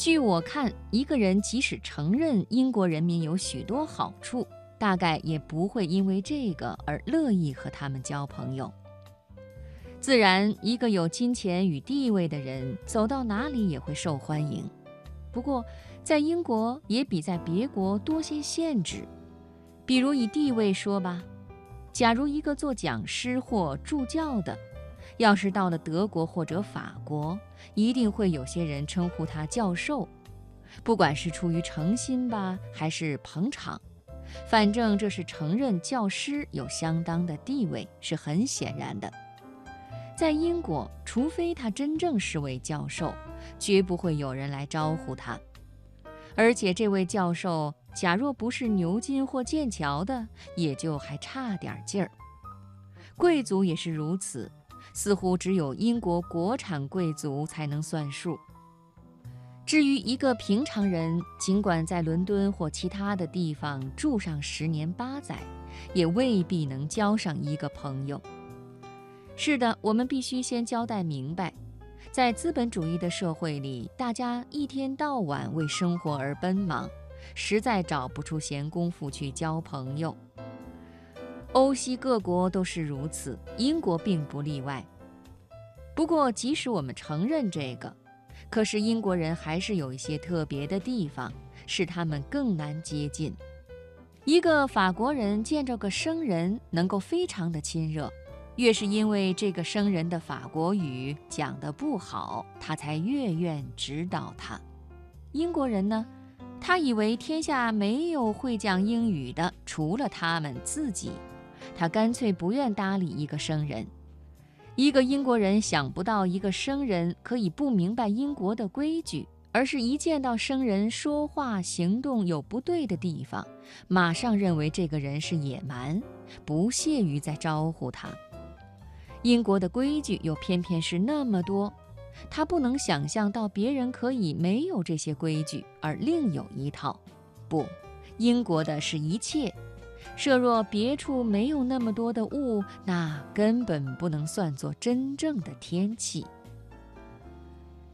据我看，一个人即使承认英国人民有许多好处，大概也不会因为这个而乐意和他们交朋友。自然，一个有金钱与地位的人走到哪里也会受欢迎。不过，在英国也比在别国多些限制。比如以地位说吧，假如一个做讲师或助教的，要是到了德国或者法国，一定会有些人称呼他教授，不管是出于诚心吧，还是捧场，反正这是承认教师有相当的地位，是很显然的。在英国，除非他真正是位教授，绝不会有人来招呼他。而且，这位教授假若不是牛津或剑桥的，也就还差点劲儿。贵族也是如此，似乎只有英国国产贵族才能算数。至于一个平常人，尽管在伦敦或其他的地方住上十年八载，也未必能交上一个朋友。是的，我们必须先交代明白，在资本主义的社会里，大家一天到晚为生活而奔忙，实在找不出闲工夫去交朋友。欧西各国都是如此，英国并不例外。不过，即使我们承认这个，可是英国人还是有一些特别的地方，使他们更难接近。一个法国人见着个生人，能够非常的亲热。越是因为这个生人的法国语讲得不好，他才越愿指导他。英国人呢，他以为天下没有会讲英语的，除了他们自己，他干脆不愿搭理一个生人。一个英国人想不到一个生人可以不明白英国的规矩，而是一见到生人说话行动有不对的地方，马上认为这个人是野蛮，不屑于再招呼他。英国的规矩又偏偏是那么多，他不能想象到别人可以没有这些规矩而另有一套。不，英国的是一切。设若别处没有那么多的雾，那根本不能算作真正的天气。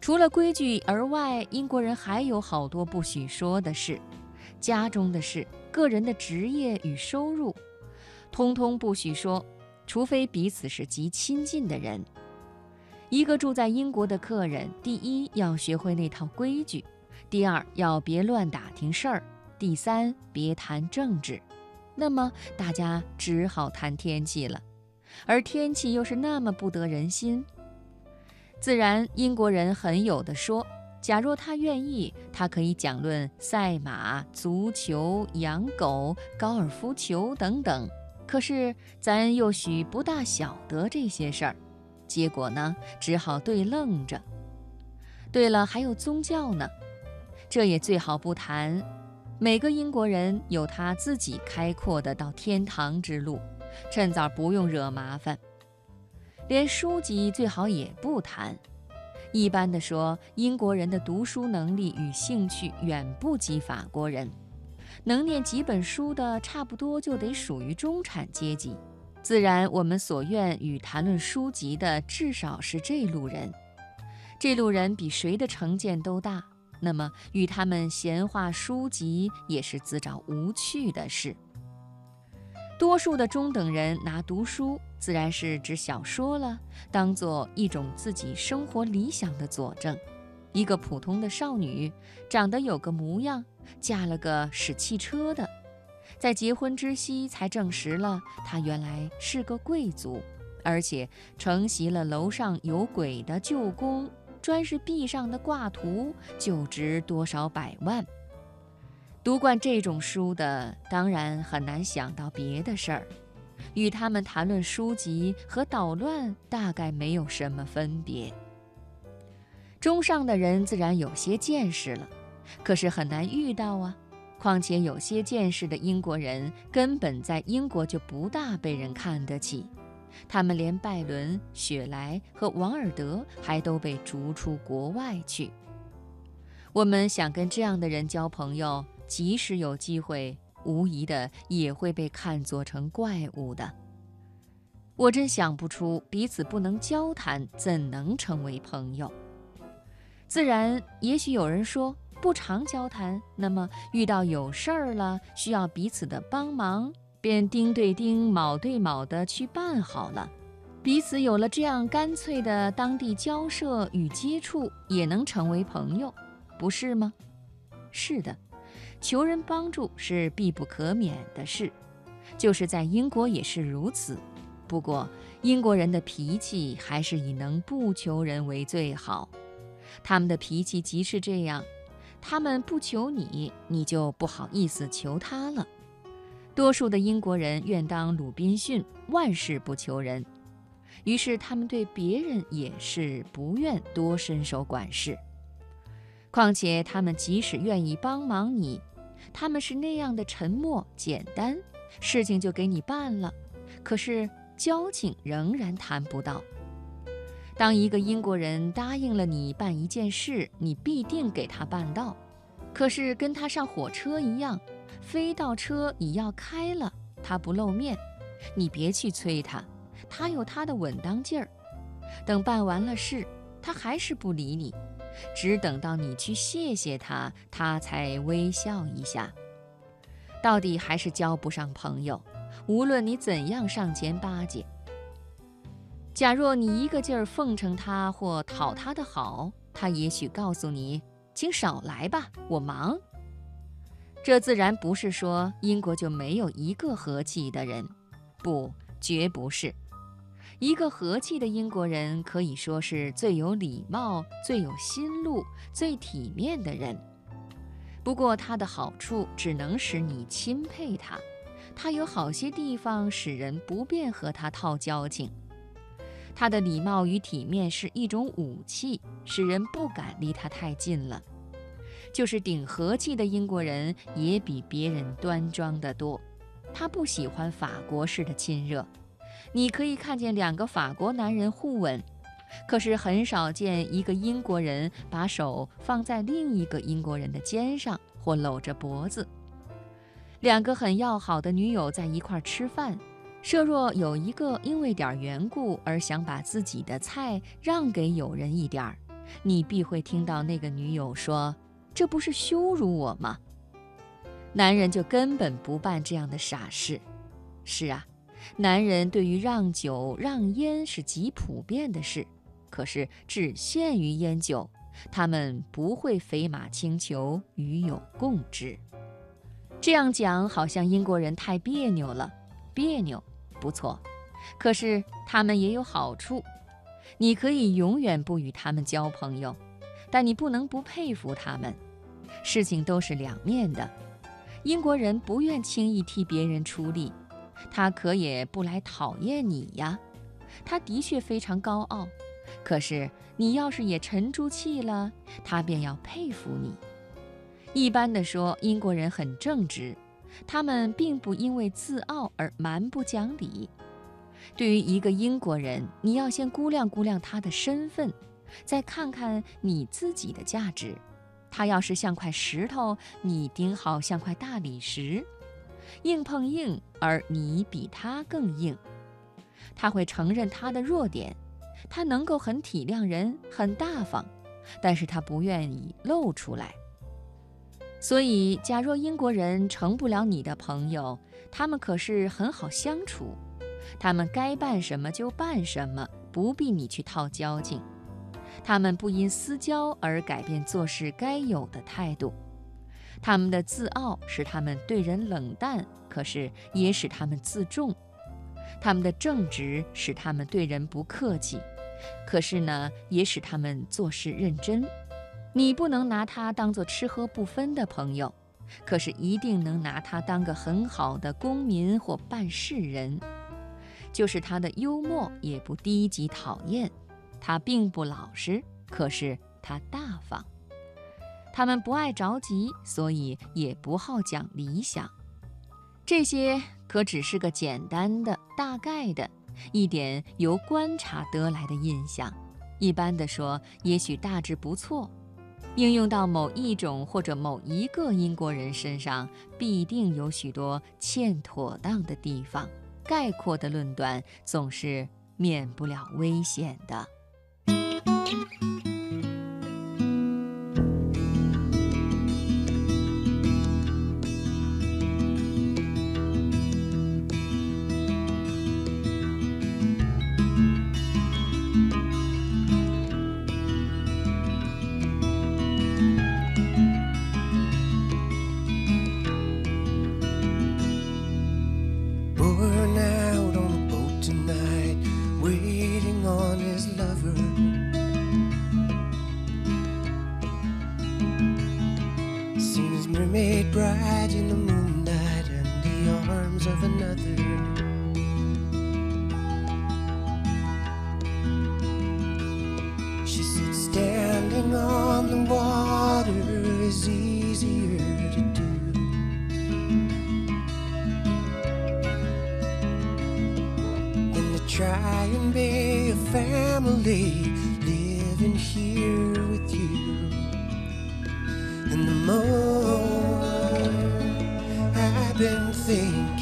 除了规矩而外，英国人还有好多不许说的事：家中的事、个人的职业与收入，通通不许说。除非彼此是极亲近的人，一个住在英国的客人，第一要学会那套规矩，第二要别乱打听事儿，第三别谈政治。那么大家只好谈天气了，而天气又是那么不得人心。自然，英国人很有的说。假若他愿意，他可以讲论赛马、足球、养狗、高尔夫球等等。可是咱又许不大晓得这些事儿，结果呢，只好对愣着。对了，还有宗教呢，这也最好不谈。每个英国人有他自己开阔的到天堂之路，趁早不用惹麻烦。连书籍最好也不谈。一般的说，英国人的读书能力与兴趣远不及法国人。能念几本书的，差不多就得属于中产阶级。自然，我们所愿与谈论书籍的，至少是这路人。这路人比谁的成见都大，那么与他们闲话书籍也是自找无趣的事。多数的中等人拿读书，自然是指小说了，当做一种自己生活理想的佐证。一个普通的少女，长得有个模样，嫁了个使汽车的，在结婚之夕才证实了她原来是个贵族，而且承袭了楼上有鬼的旧宫，专是壁上的挂图就值多少百万。读惯这种书的，当然很难想到别的事儿，与他们谈论书籍和捣乱大概没有什么分别。中上的人自然有些见识了，可是很难遇到啊。况且有些见识的英国人根本在英国就不大被人看得起，他们连拜伦、雪莱和王尔德还都被逐出国外去。我们想跟这样的人交朋友，即使有机会，无疑的也会被看作成怪物的。我真想不出彼此不能交谈，怎能成为朋友？自然，也许有人说不常交谈，那么遇到有事儿了，需要彼此的帮忙，便丁对丁、卯对卯的去办好了。彼此有了这样干脆的当地交涉与接触，也能成为朋友，不是吗？是的，求人帮助是必不可免的事，就是在英国也是如此。不过，英国人的脾气还是以能不求人为最好。他们的脾气即是这样：他们不求你，你就不好意思求他了。多数的英国人愿当鲁滨逊，万事不求人，于是他们对别人也是不愿多伸手管事。况且他们即使愿意帮忙你，他们是那样的沉默简单，事情就给你办了。可是交情仍然谈不到。当一个英国人答应了你办一件事，你必定给他办到。可是跟他上火车一样，非到车已要开了，他不露面，你别去催他，他有他的稳当劲儿。等办完了事，他还是不理你，只等到你去谢谢他，他才微笑一下。到底还是交不上朋友，无论你怎样上前巴结。假若你一个劲儿奉承他或讨他的好，他也许告诉你：“请少来吧，我忙。”这自然不是说英国就没有一个和气的人，不，绝不是。一个和气的英国人可以说是最有礼貌、最有心路、最体面的人。不过他的好处只能使你钦佩他，他有好些地方使人不便和他套交情。他的礼貌与体面是一种武器，使人不敢离他太近了。就是顶和气的英国人，也比别人端庄得多。他不喜欢法国式的亲热。你可以看见两个法国男人互吻，可是很少见一个英国人把手放在另一个英国人的肩上或搂着脖子。两个很要好的女友在一块吃饭。设若有一个因为点缘故而想把自己的菜让给友人一点儿，你必会听到那个女友说：“这不是羞辱我吗？”男人就根本不办这样的傻事。是啊，男人对于让酒让烟是极普遍的事，可是只限于烟酒，他们不会飞马轻裘与有共之。这样讲好像英国人太别扭了，别扭。不错，可是他们也有好处。你可以永远不与他们交朋友，但你不能不佩服他们。事情都是两面的。英国人不愿轻易替别人出力，他可也不来讨厌你呀。他的确非常高傲，可是你要是也沉住气了，他便要佩服你。一般的说，英国人很正直。他们并不因为自傲而蛮不讲理。对于一个英国人，你要先估量估量他的身份，再看看你自己的价值。他要是像块石头，你顶好像块大理石，硬碰硬，而你比他更硬。他会承认他的弱点，他能够很体谅人，很大方，但是他不愿意露出来。所以，假若英国人成不了你的朋友，他们可是很好相处。他们该办什么就办什么，不必你去套交情。他们不因私交而改变做事该有的态度。他们的自傲使他们对人冷淡，可是也使他们自重。他们的正直使他们对人不客气，可是呢，也使他们做事认真。你不能拿他当做吃喝不分的朋友，可是一定能拿他当个很好的公民或办事人。就是他的幽默也不低级讨厌，他并不老实，可是他大方。他们不爱着急，所以也不好讲理想。这些可只是个简单的、大概的一点由观察得来的印象。一般的说，也许大致不错。应用到某一种或者某一个英国人身上，必定有许多欠妥当的地方。概括的论断总是免不了危险的。Try and be a family living here with you. And the more I've been thinking,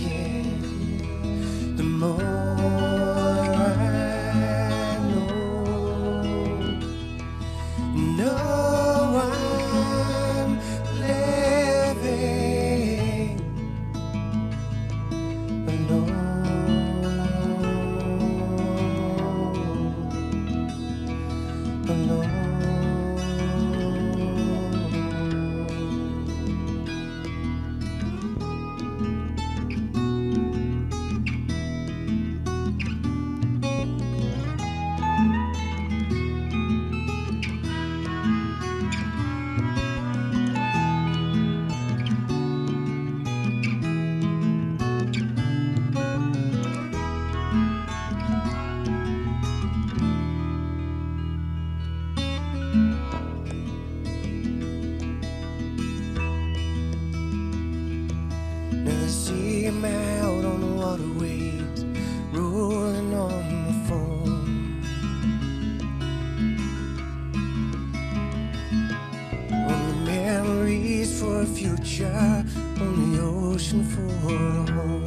future, on the ocean home.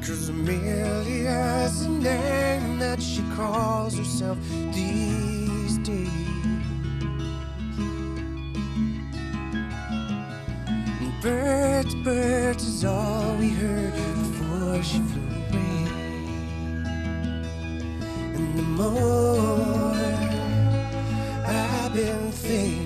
Cause Amelia's the name that she calls herself these days. And birds, birds is all we heard before she flew away. And the more been thinking.